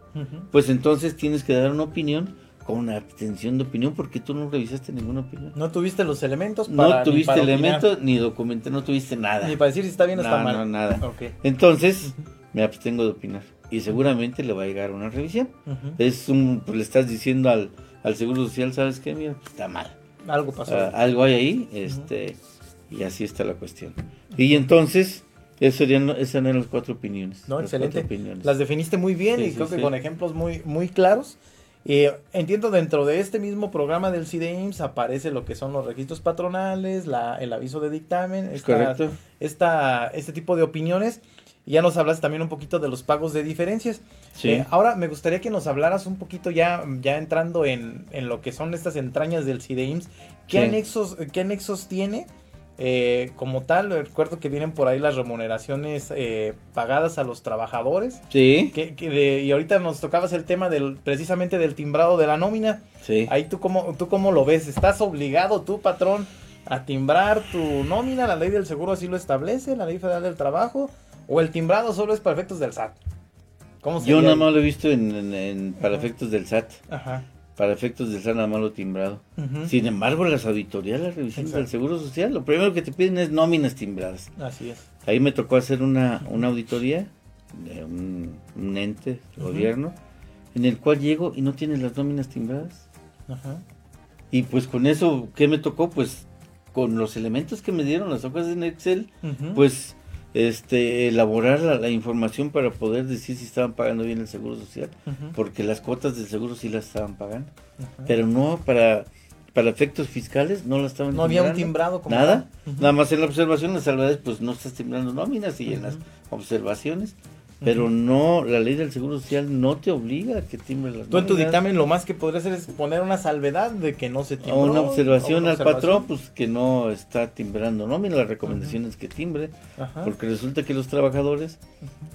Pues entonces tienes que dar una opinión con una abstención de opinión porque tú no revisaste ninguna opinión. No tuviste los elementos para No ni tuviste opinar, elementos ni documento, no tuviste nada. ni para decir si está bien o está No, mal. no, nada. Ok. Entonces, me abstengo de opinar. Y seguramente le va a llegar una revisión. Ujú. Es un, pues le estás diciendo al, al Seguro Social, ¿sabes qué? Mira, pues, está mal. Algo pasó. Ah, algo hay ahí, este, y así está la cuestión. Y entonces, eso serían, esas eran las cuatro opiniones. No, las excelente. opiniones. Las definiste muy bien Sí, y sí, creo que sí. con ejemplos muy, muy claros. Eh, entiendo dentro de este mismo programa del CIDEIMS aparece lo que son los registros patronales, la, el aviso de dictamen, esta- Correcto. esta, este tipo de opiniones. Y ya nos hablas también un poquito de los pagos de diferencias. Sí. Eh, ahora me gustaría que nos hablaras un poquito ya, ya entrando en, en lo que son estas entrañas del CIDEIMS. ¿Qué, Sí. anexos, ¿Qué anexos tiene? Eh, como tal, recuerdo que vienen por ahí las remuneraciones eh, pagadas a los trabajadores. Sí, Que, que de- y ahorita nos tocabas el tema del precisamente del timbrado de la nómina. sí. Ahí tú cómo, tú cómo lo ves. ¿Estás obligado tú, patrón, a timbrar tu nómina? ¿La ley del seguro así lo establece? ¿La ley federal del trabajo? ¿O el timbrado solo es para efectos del SAT? ¿Cómo Yo nada más lo he visto en, en- en- para Ajá. efectos del SAT. Ajá. Para efectos del SAT nada más lo timbrado. Sin embargo, las auditorías, las revisiones del. Seguro Social, lo primero que te piden es nóminas timbradas. Así es. Ahí me tocó hacer una, una auditoría de un, un ente, gobierno, en el cual llego y no tienen las nóminas timbradas. Ajá. Y pues con eso, ¿qué me tocó? Pues con los elementos que me dieron las hojas en Excel, pues este elaborar la, la información para poder decir si estaban pagando bien el seguro social, porque las cuotas del seguro sí las estaban pagando, pero no para para efectos fiscales no las estaban no había un timbrado como Nada, nada más en la observación, las salvedades, pues no estás timbrando nóminas y en las observaciones, pero no, la ley del seguro social no te obliga a que timbre las Tú en tu dictamen lo más que podrías hacer es poner una salvedad de que no se O timbró. una observación o una al patrón, pues que no está timbrando nómina, la recomendación es que timbre, Ajá. porque resulta que los trabajadores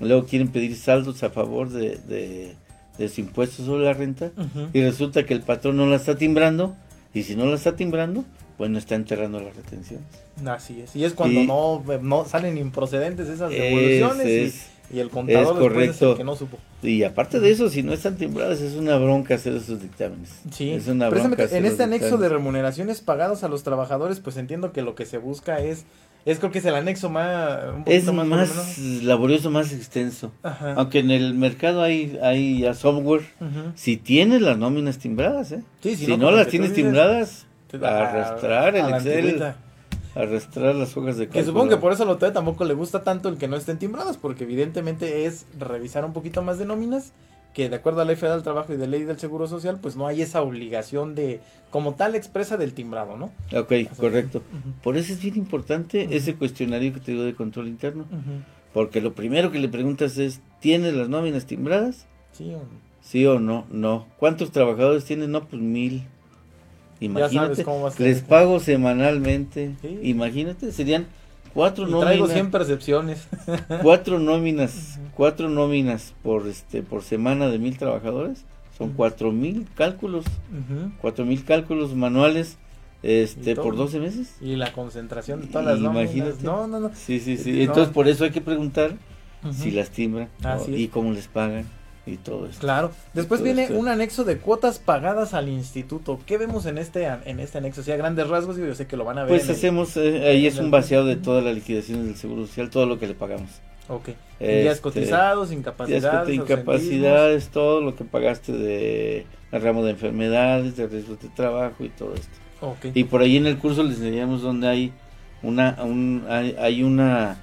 luego quieren pedir saldos a favor de, de, de su impuesto sobre la renta y resulta que el patrón no la está timbrando y si no la está timbrando, pues no está enterrando las retenciones. Así es. Y es cuando Y- no, no salen improcedentes esas devoluciones Es- y- y, el contador es es el correcto. que no supo. Y aparte de eso, si no están timbradas, es una bronca hacer esos dictámenes. Sí, es una bronca. hacer en este anexo de remuneraciones pagadas a los trabajadores, pues entiendo que lo que se busca es, es creo que es el anexo más, un Es más, laborioso, más extenso. Ajá. Aunque en el mercado hay, hay ya software. Ujú. Si tienes las nóminas timbradas, ¿eh? Sí, si si no, las tienes timbradas, a- arrastrar el a Excel. Arrastrar las hojas de Que cálculo. supongo que por eso a la UTE tampoco le gusta tanto el que no estén timbradas, porque evidentemente es revisar un poquito más de nóminas, que de acuerdo a la ley federal del trabajo y de ley del seguro social, pues no hay esa obligación de, como tal expresa del timbrado, ¿no? Ok, correcto. Por eso es bien importante ese cuestionario que te digo de control interno. Porque lo primero que le preguntas es, ¿tienes las nóminas timbradas? Sí, o- ¿Sí o no? No. ¿Cuántos trabajadores tienes? No, pues mil. Imagínate. cómo. Les pago semanalmente. Sí. Imagínate, serían cuatro Y traigo nóminas. 100 percepciones. Cuatro nóminas, cuatro nóminas por este por semana de mil trabajadores. Son cuatro mil cálculos, cuatro mil cálculos manuales este Y por 12 meses. Y la concentración de todas las nóminas. Imagínate. No, no, no. Sí, sí, sí. No. Entonces por eso hay que preguntar si las timbran y cómo les pagan y todo esto. Claro. Después viene esto. un anexo de cuotas pagadas al instituto. ¿Qué vemos en este en este anexo? Sí, a grandes rasgos, yo sé que lo van a ver. Pues el- hacemos, eh, ahí es un vaciado de todas las liquidaciones del Seguro Social, todo lo que le pagamos. Ok. días Este, cotizados, Días incapacidades. de ausentismos. incapacidades, todo lo que pagaste de el ramo de enfermedades, de riesgos de trabajo y todo esto. Ok. Y por ahí en el curso les enseñamos donde hay una, un, hay, hay una,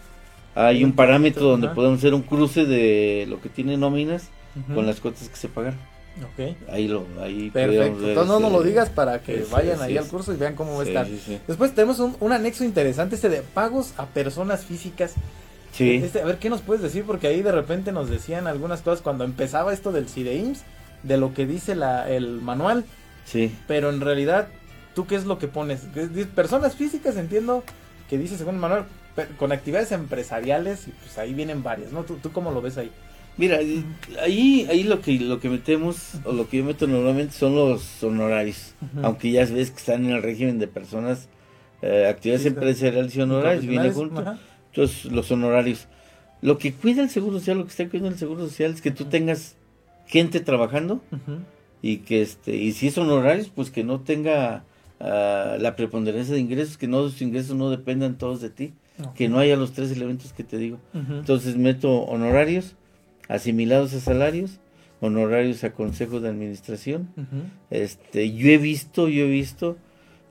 hay un parámetro donde podemos hacer un cruce de lo que tiene nóminas Con las cuotas que se pagan. Ok. Ahí lo, ahí Perfecto. Entonces no nos lo digas para que vayan ahí al curso y vean cómo va a estar. Después tenemos un, un anexo interesante este de pagos a personas físicas. Sí. Este, a ver, ¿qué nos puedes decir? Porque ahí de repente nos decían algunas cosas cuando empezaba esto del CIDEIMS, de lo que dice la, el manual, Sí. pero en realidad, ¿tú qué es lo que pones? Personas físicas, entiendo que dice según el manual, con actividades empresariales, y pues ahí vienen varias, ¿no? ¿Tú, tú cómo lo ves ahí? Mira, eh, ahí, ahí lo que lo que metemos, o lo que yo meto normalmente son los honorarios. Aunque ya ves que están en el régimen de personas, eh, actividades Sí, empresariales y honorarios, viene junto. Entonces, los honorarios. Lo que cuida el Seguro Social, lo que está cuidando el Seguro Social es que tú tengas gente trabajando y que este y si es honorarios, pues que no tenga ah, la preponderancia de ingresos, que no sus ingresos no dependan todos de ti, que no haya los tres elementos que te digo. Entonces meto honorarios asimilados a salarios, honorarios a consejo de administración. Este, yo he visto, yo he visto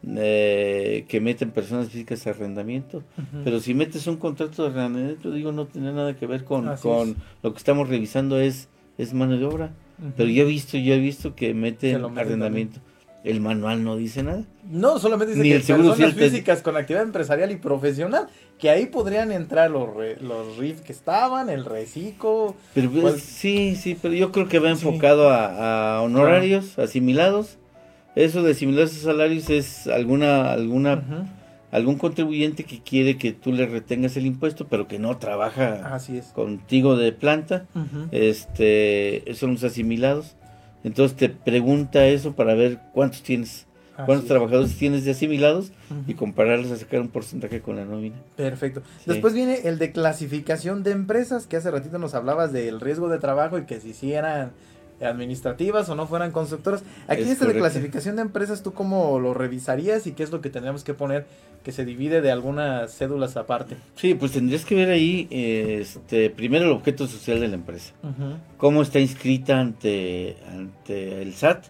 eh, que meten personas físicas a arrendamiento, pero si metes un contrato de arrendamiento, digo, no tiene nada que ver con, con lo que estamos revisando es, es mano de obra. Pero yo he visto, yo he visto que meten arrendamiento. El manual no dice nada. No, solamente dice Ni que el personas Social físicas con actividad empresarial y profesional, que ahí podrían entrar los, re- los RIF que estaban, el reciclo. Pero pues, sí, sí, pero yo creo que va Sí. enfocado a, a honorarios asimilados. Eso de asimilados a salarios es alguna alguna algún contribuyente que quiere que tú le retengas el impuesto, pero que no trabaja Así es. contigo de planta. Este, son los asimilados. Entonces te pregunta eso para ver cuántos tienes, Así cuántos es. trabajadores tienes de asimilados y compararlos a sacar un porcentaje con la nómina. Perfecto. Sí. Después viene el de clasificación de empresas, que hace ratito nos hablabas del riesgo de trabajo y que si sí eran administrativas o no fueran constructoras. Aquí Es este de clasificación de empresas, ¿tú cómo lo revisarías y qué es lo que tendríamos que poner que se divide de algunas cédulas aparte? Sí, pues tendrías que ver ahí, este, primero el objeto social de la empresa. Cómo está inscrita ante, ante el SAT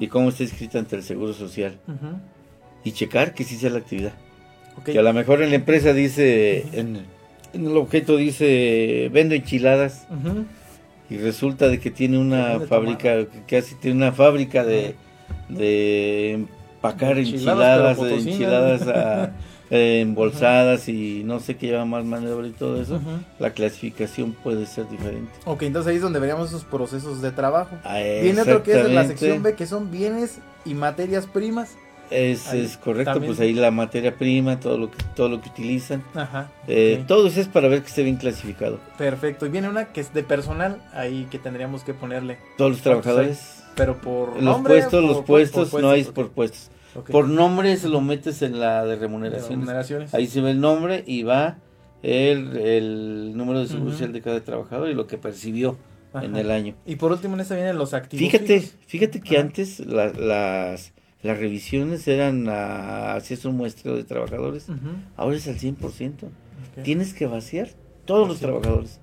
y cómo está inscrita ante el Seguro Social. Y checar que sí sea la actividad. Ok. Que a lo mejor en la empresa dice, en, en el objeto dice, vendo enchiladas. Y resulta de que tiene una fábrica, que casi tiene una fábrica de, de empacar Enchiladas, enchiladas, enchiladas a- eh, embolsadas y no sé qué lleva más mano de obra y todo eso. La clasificación puede ser diferente. Ok, entonces ahí es donde veríamos esos procesos de trabajo. Ah, Viene otro que es en la sección B, que son bienes y materias primas. Es, Ahí es correcto, también. pues ahí la materia prima, todo lo que, todo lo que utilizan. Ajá. Eh. Todo eso es para ver que esté bien clasificado. Perfecto. Y viene una que es de personal, ahí que tendríamos que ponerle. Todos los ¿Cuántos trabajadores, Pero por los nombre, puestos, por- los por- puestos, por no hay por puestos. Por nombre se lo metes en la de De remuneraciones. Ahí se ve el nombre y va el, el número de seguro social de cada trabajador y lo que percibió en el año. Y por último en esta vienen los activos. Fíjate, fíjate que Ajá. antes la- las, las revisiones eran, a- hacías un muestreo de trabajadores, ahora es al 100%. ok. Tienes que vaciar todos los trabajadores.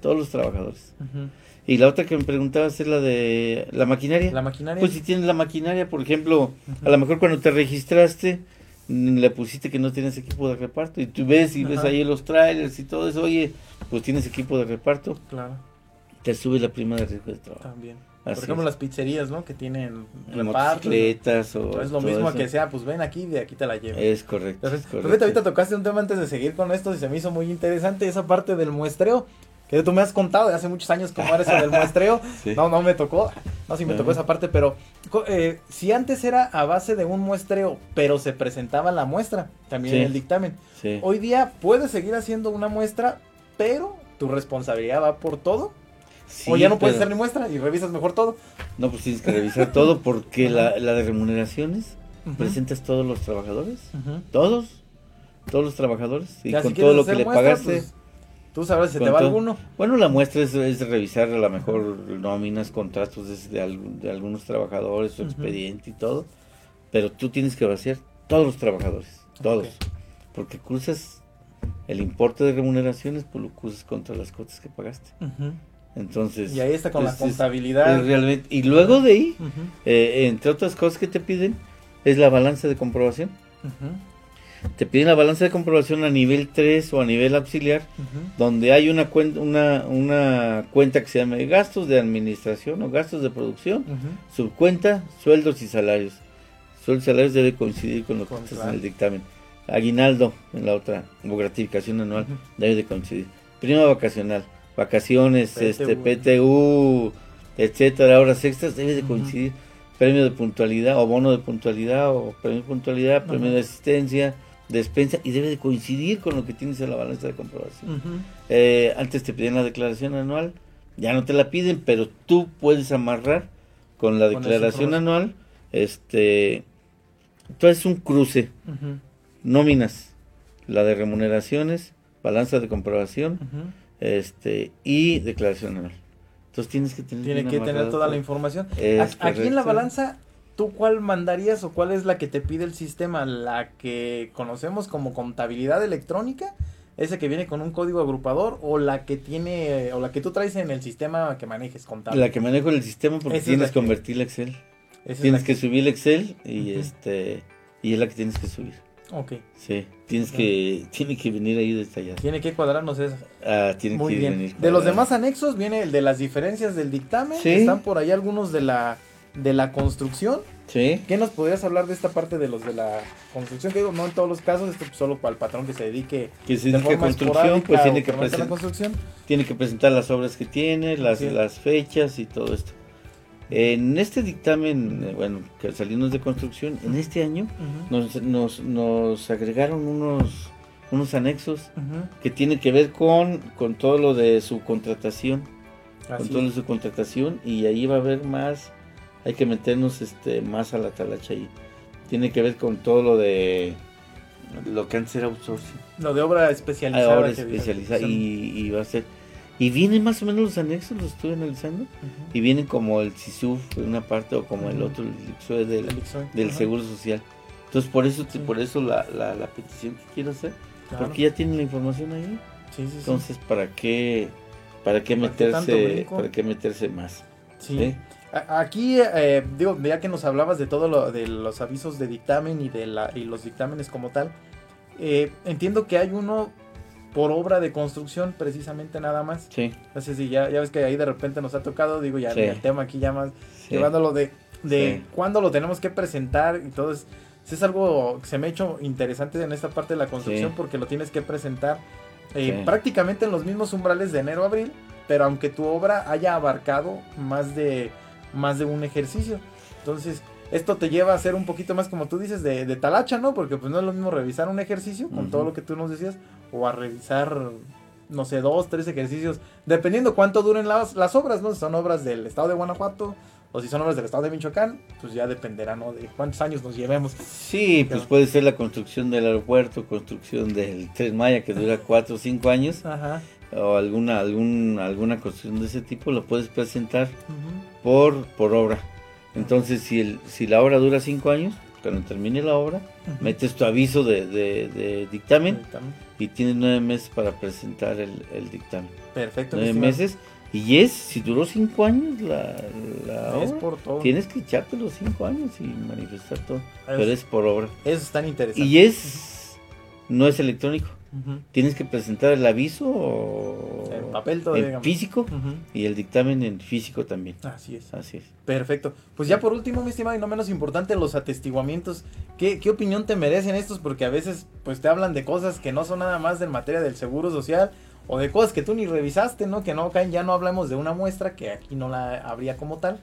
Todos los trabajadores. Y la otra que me preguntabas es la de la maquinaria. La maquinaria. Pues si tienes la maquinaria, por ejemplo, a lo mejor cuando te registraste, mm, le pusiste que no tienes equipo de reparto. Y tú ves y ves ahí los trailers y todo eso. Oye, pues tienes equipo de reparto. Claro, Te sube la prima de riesgo de trabajo. también. Así por ejemplo, es. las pizzerías, ¿no? Que tienen En reparto. motocicletas o. Es lo mismo eso. que sea, pues ven aquí y de aquí te la llevo. Es correcto. es Entonces, correcto. Fíjate, ahorita tocaste un tema antes de seguir con esto y se me hizo muy interesante esa parte del muestreo. Que tú me has contado de hace muchos años cómo era eso del muestreo. Sí. No, no me tocó. No, sí me tocó esa parte, pero eh, si antes era a base de un muestreo, pero se presentaba la muestra, también Sí. en el dictamen. Sí. Hoy día puedes seguir haciendo una muestra, pero tu responsabilidad va por todo. Sí, o ya no puedes pero- hacer ni muestra y revisas mejor todo. No, pues tienes que revisar todo porque la, la de remuneraciones presentas todos los trabajadores, todos, todos los trabajadores, y Ya, con todo lo que le muestra, pagaste. pues, tú sabrás si te va alguno. Bueno, la muestra es, es revisar a lo mejor nóminas, contratos de, de algunos trabajadores, su expediente y todo, pero tú tienes que vaciar todos los trabajadores, todos, porque cruzas el importe de remuneraciones, pues lo cruzas contra las cuotas que pagaste. Entonces, Y ahí está con la contabilidad. es realmente, y luego de ahí, eh, entre otras cosas que te piden, es la balanza de comprobación. Te piden la balanza de comprobación a nivel 3 o a nivel auxiliar, donde hay una cuenta, una, una cuenta que se llama gastos de administración o gastos de producción, subcuenta, sueldos y salarios. Sueldos y salarios debe coincidir con lo que está en el dictamen. Aguinaldo en la otra, o gratificación anual, debe de coincidir. Prima vacacional, vacaciones, PTU. este PTU, etcétera, horas extras, debe de coincidir. Premio de puntualidad, o bono de puntualidad, o premio de puntualidad, premio de asistencia, despensa, y debe de coincidir con lo que tienes en la balanza de comprobación. Eh, antes te pedían la declaración anual, ya no te la piden, pero tú puedes amarrar con la declaración anual, este, haces un cruce, nóminas, la de remuneraciones, balanza de comprobación. Este, y declaración anual. Entonces tienes que tener Tiene que tener toda la información. Es A- Aquí en la balanza, ¿tú cuál mandarías o cuál es la que te pide el sistema? ¿La que conocemos como contabilidad electrónica? ¿Ese que viene con un código agrupador? ¿O la que tiene, o la que tú traes en el sistema que manejes contable? La que manejo el sistema porque Esa es tienes que que- convertir el Excel. Esa es Tienes la que subir el Excel y este y es la que tienes que subir. Ok. Sí, tienes que tiene que venir ahí detallado. Tiene que cuadrarnos eso. Ah, tiene Muy que bien. venir De los demás anexos viene el de las diferencias del dictamen. Sí. Están por ahí algunos de la, de la construcción. Sí. ¿Qué nos podrías hablar de esta parte de los de la construcción? Que digo, no en todos los casos, esto solo para el patrón que se dedique Que se de dedica a construcción, pues tiene que, a la construcción. tiene que presentar las obras que tiene, las, Sí. las fechas y todo esto. En este dictamen, eh, bueno, que salimos de construcción, en este año nos, nos, nos agregaron unos, unos anexos que tienen que ver con, con todo lo de su contratación. con todo lo de su contratación y ahí va a haber más, hay que meternos este más a la talacha ahí. Tiene que ver con todo lo de lo que antes era outsourcing, Lo de obra especializada. ahora que especializada y va a ser y vienen más o menos los anexos, los estoy analizando Ujú. y vienen como el SISUF en una parte o como el otro el del, El del seguro social. Entonces por eso Sí. por eso la, la, la petición que quiero hacer, claro. porque ya tienen la información ahí. Sí, sí, sí. Entonces, ¿para qué para qué ¿Para qué tanto meterse para qué meterse más? Sí. ¿eh? Aquí, eh, digo, ya que nos hablabas de todo lo de los avisos de dictamen y de la y los dictámenes como tal, eh, entiendo que hay uno por obra de construcción, precisamente nada más. Sí. Sé si ya, ya ves que ahí de repente nos ha tocado, digo, ya Sí. el tema aquí ya más, sí. llevándolo de, de Sí. cuándo lo tenemos que presentar y todo es, es algo que se me ha hecho interesante en esta parte de la construcción Sí. porque lo tienes que presentar eh, Sí. prácticamente en los mismos umbrales de enero a abril, pero aunque tu obra haya abarcado más de, más de un ejercicio. Entonces, esto te lleva a ser un poquito más, como tú dices, de, de talacha, ¿no? Porque pues no es lo mismo revisar un ejercicio, con todo lo que tú nos decías, o a revisar, no sé, dos, tres ejercicios, dependiendo cuánto duren las, las obras, ¿no? Si son obras del estado de Guanajuato, o si son obras del estado de Michoacán, pues ya dependerá, ¿no? De cuántos años nos llevemos. Sí, pues puede ser la construcción del aeropuerto, construcción del Tren Maya que dura cuatro o cinco años, Ajá. o alguna algún, alguna construcción de ese tipo, lo puedes presentar por, por obra. Entonces, si, el, si la obra dura cinco años, cuando termine la obra, metes tu aviso de, de- de dictamen Dictamen. y tienes nueve meses para presentar el, el dictamen. Perfecto. Nueve meses, y es, si duró cinco años la, la Es obra, por todo. tienes que echarte los cinco años y manifestar todo, pero es por obra. Eso es tan interesante. Y es, no es electrónico. Tienes que presentar el aviso o- En papel todavía, en digamos. físico y el dictamen en físico también. Así es. Así es. Perfecto. Pues ya por último, mi estimado, y no menos importante, los atestiguamientos. ¿Qué, qué opinión te merecen estos? Porque a veces pues te hablan de cosas que no son nada más de materia del seguro social o de cosas que tú ni revisaste, ¿no? Que no caen, ya no hablamos de una muestra, que aquí no la habría como tal,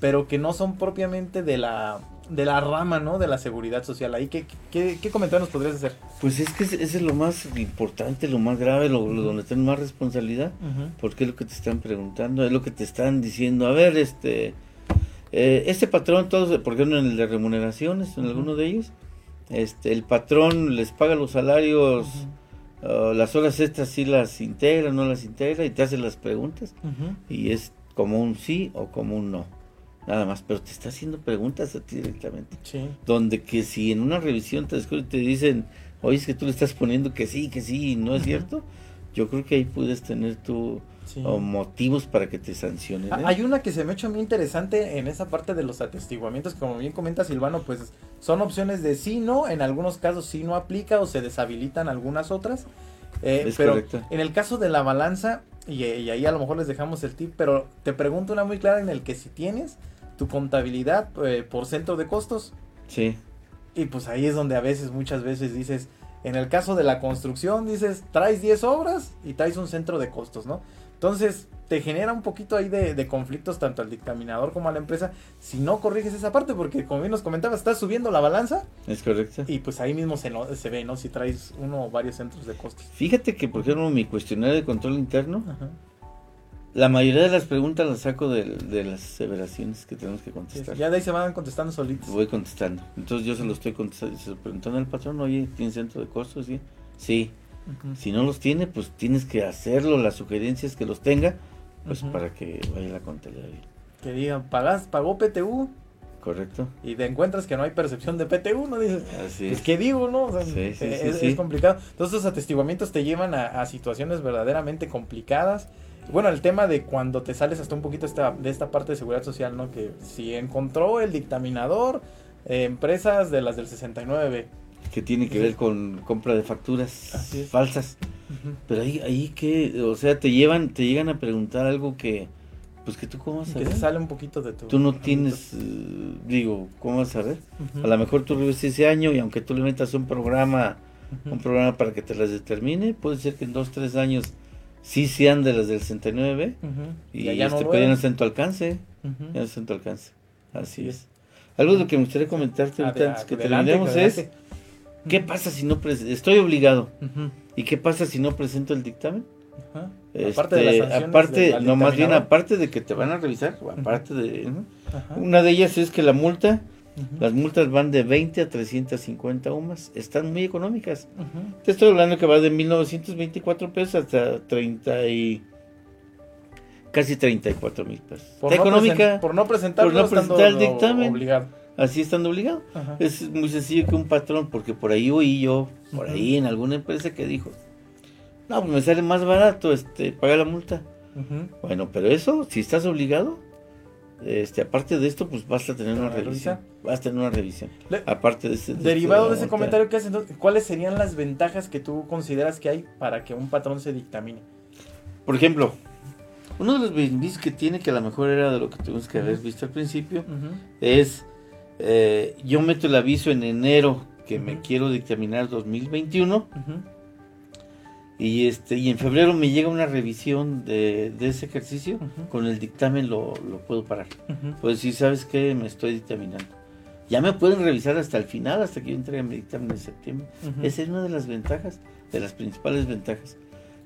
pero que no son propiamente de la, de la rama, ¿no? De la seguridad social. Ahí, ¿qué, qué, qué comentarios nos podrías hacer? Pues es que ese es lo más importante, lo más grave, lo, donde tienes más responsabilidad, porque es lo que te están preguntando, es lo que te están diciendo. A ver, este, Eh, este patrón, todos, por ejemplo, en el de remuneraciones, en alguno de ellos, este, el patrón les paga los salarios, uh, las horas extras sí las integra, no las integra y te hace las preguntas y es como un sí o como un no. Nada más, pero te está haciendo preguntas a ti directamente. Sí. Donde que si en una revisión te, te dicen, oye, es que tú le estás poniendo que sí, que sí, no es cierto, yo creo que ahí puedes tener tu o motivos para que te sancionen. ¿eh? Hay una que se me ha hecho muy interesante en esa parte de los atestiguamientos, como bien comenta Silvano, pues son opciones de sí, no, en algunos casos sí no aplica o se deshabilitan algunas otras. Eh, pero en el caso de la balanza, y, ahí a lo mejor les dejamos el tip, pero te pregunto una muy clara en el que si tienes tu contabilidad eh, por centro de costos. Sí. Y pues ahí es donde a veces, muchas veces dices, en el caso de la construcción, dices, traes 10 obras y traes un centro de costos, ¿no? Entonces, te genera un poquito ahí de, conflictos tanto al dictaminador como a la empresa si no corriges esa parte, porque como bien nos comentabas, estás subiendo la balanza. Es correcto. Y pues ahí mismo se, se ve, ¿no? Si traes uno o varios centros de costos. Fíjate que, por ejemplo, mi cuestionario de control interno, la mayoría de las preguntas las saco de, las aseveraciones que tenemos que contestar. ya de ahí se van contestando solitos. Voy contestando. Entonces yo se lo estoy contestando, se lo preguntando al patrón, oye, ¿tiene centro de costos? Sí. Sí. Si no los tiene, pues tienes que hacerlo, las sugerencias que los tenga, pues para que vaya la contabilidad Que digan, pagas, pagó PTU. Correcto. Y te encuentras que no hay percepción de PTU, ¿no? Dices, Así pues, ¿qué digo, no? es, complicado. Entonces, esos atestiguamientos te llevan a, situaciones verdaderamente complicadas. Bueno, el tema de cuando te sales hasta un poquito esta, de esta parte de seguridad social, ¿no? Que si encontró el dictaminador eh, empresas de las del 69 que tiene que ver con compra de facturas falsas. Pero ahí, ahí que, o sea, te llevan, te llegan a preguntar algo que, pues que tú cómo vas a que se sale un poquito de tu... Tú no tienes, eh, digo, ¿cómo vas a ver? A lo mejor tú vives ese año y aunque tú le metas un programa, un programa para que te las determine, puede ser que en dos, tres años sí sean de las del 69 y, ya este, no no está en tu alcance, ya no está en tu alcance. Así es. Algo de lo que me gustaría comentarte ahorita antes que terminemos es ¿Qué pasa si no? Estoy obligado. ¿Y qué pasa si no presento el dictamen? Este, aparte de las aparte, no más bien aparte de que te van a revisar, aparte de una de ellas es que la multa, las multas van de 20 a 350 UMAS, están muy económicas. Te estoy hablando que va de 1924 pesos hasta 30 y casi 34 mil pesos. Por, no económica, por no presentar, por no presentar el dictamen. Obligado así estando obligado. Es muy sencillo que un patrón, porque por ahí oí yo, por ahí en alguna empresa que dijo, no, pues me sale más barato este pagar la multa. Bueno, pero eso, si estás obligado, este, aparte de esto, pues vas a tener una revisión. Vas a tener una revisión. aparte de ese. Derivado de, ese comentario que haces, ¿cuáles serían las ventajas que tú consideras que hay para que un patrón se dictamine? Por ejemplo, uno de los beneficios que tiene, que a lo mejor era de lo que tuvimos que haber visto al principio, es eh, yo meto el aviso en enero que me quiero dictaminar 2021 y este y en febrero me llega una revisión de, ese ejercicio con el dictamen lo, puedo parar. Pues si sabes que me estoy dictaminando ya me pueden revisar hasta el final hasta que yo entregue mi dictamen en septiembre. Esa es una de las ventajas de las principales ventajas.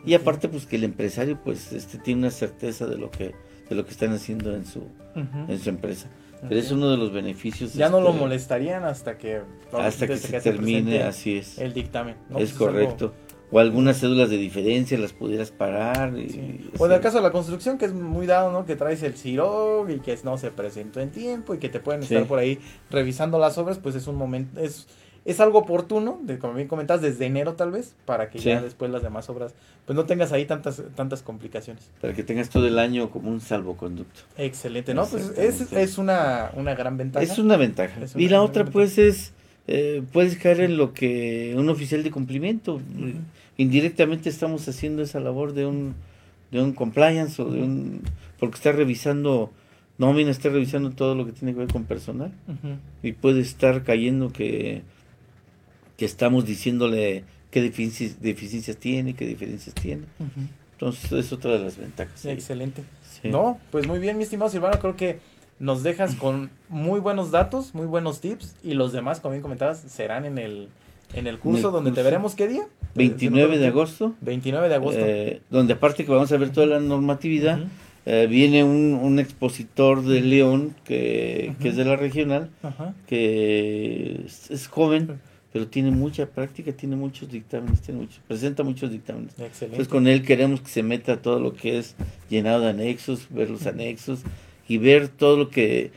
Y aparte pues que el empresario pues este tiene una certeza de lo que de lo que están haciendo en su en su empresa. Pero es uno de los beneficios. Ya no lo este, molestarían hasta que hasta que se, termine, así es. El dictamen. es pues correcto. O algunas cédulas de diferencia las pudieras parar. o en el caso de la construcción, que es muy dado, ¿no? Que traes el CIROG y que no se presentó en tiempo y que te pueden estar por ahí revisando las obras, pues es un momento, es es algo oportuno, de, como bien comentas, desde enero tal vez, para que ya después las demás obras, pues no tengas ahí tantas tantas complicaciones. Para que tengas todo el año como un salvoconducto. Excelente, ¿no? Pues es, es una, una, gran ventaja. Es una ventaja. y la otra pues es, eh, puedes caer en lo que un oficial de cumplimiento, indirectamente estamos haciendo esa labor de un, de un compliance o de un, porque está revisando nómina, está revisando todo lo que tiene que ver con personal. Y puede estar cayendo que que estamos diciéndole qué deficiencias, tiene, qué diferencias tiene. Entonces es otra de las ventajas. Excelente. No, pues muy bien, mi estimado Silvano, creo que nos dejas con muy buenos datos, muy buenos tips y los demás, como bien comentabas, serán en el, en el curso donde te veremos qué día. 29 de agosto. 29 de agosto. Eh, donde aparte que vamos a ver toda la normatividad, Eh, viene un, un, expositor de León que, que, es de la regional, que es, es, joven, pero tiene mucha práctica, tiene muchos dictámenes, tiene mucho, presenta muchos dictámenes. Excelente. Entonces con él queremos que se meta todo lo que es llenado de anexos, ver los anexos y ver todo lo que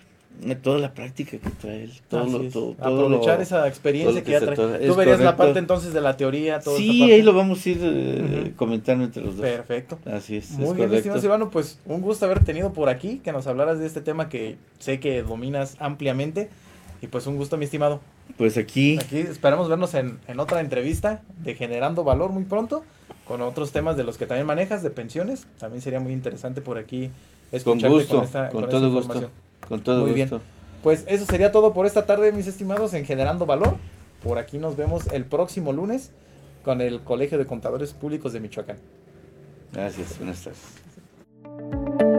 toda la práctica que trae él. Todo, Aprovechar esa experiencia que, ya trae. Tú verías la parte entonces de la teoría. Todo sí, ahí lo vamos a ir eh, comentando entre los dos. Perfecto. Así es. Muy bien, estimado Silvano, pues un gusto haber tenido por aquí, que nos hablaras de este tema que sé que dominas ampliamente. Y pues un gusto, mi estimado. Pues aquí. Aquí esperamos vernos en, en otra entrevista de Generando Valor muy pronto, con otros temas de los que también manejas, de pensiones. También sería muy interesante por aquí escucharte con, gusto, con, esta, con, todo gusto. Con todo Muy bien. Pues eso sería todo por esta tarde, mis estimados, en Generando Valor. Por aquí nos vemos el próximo lunes con el Colegio de Contadores Públicos de Michoacán. Gracias, buenas tardes.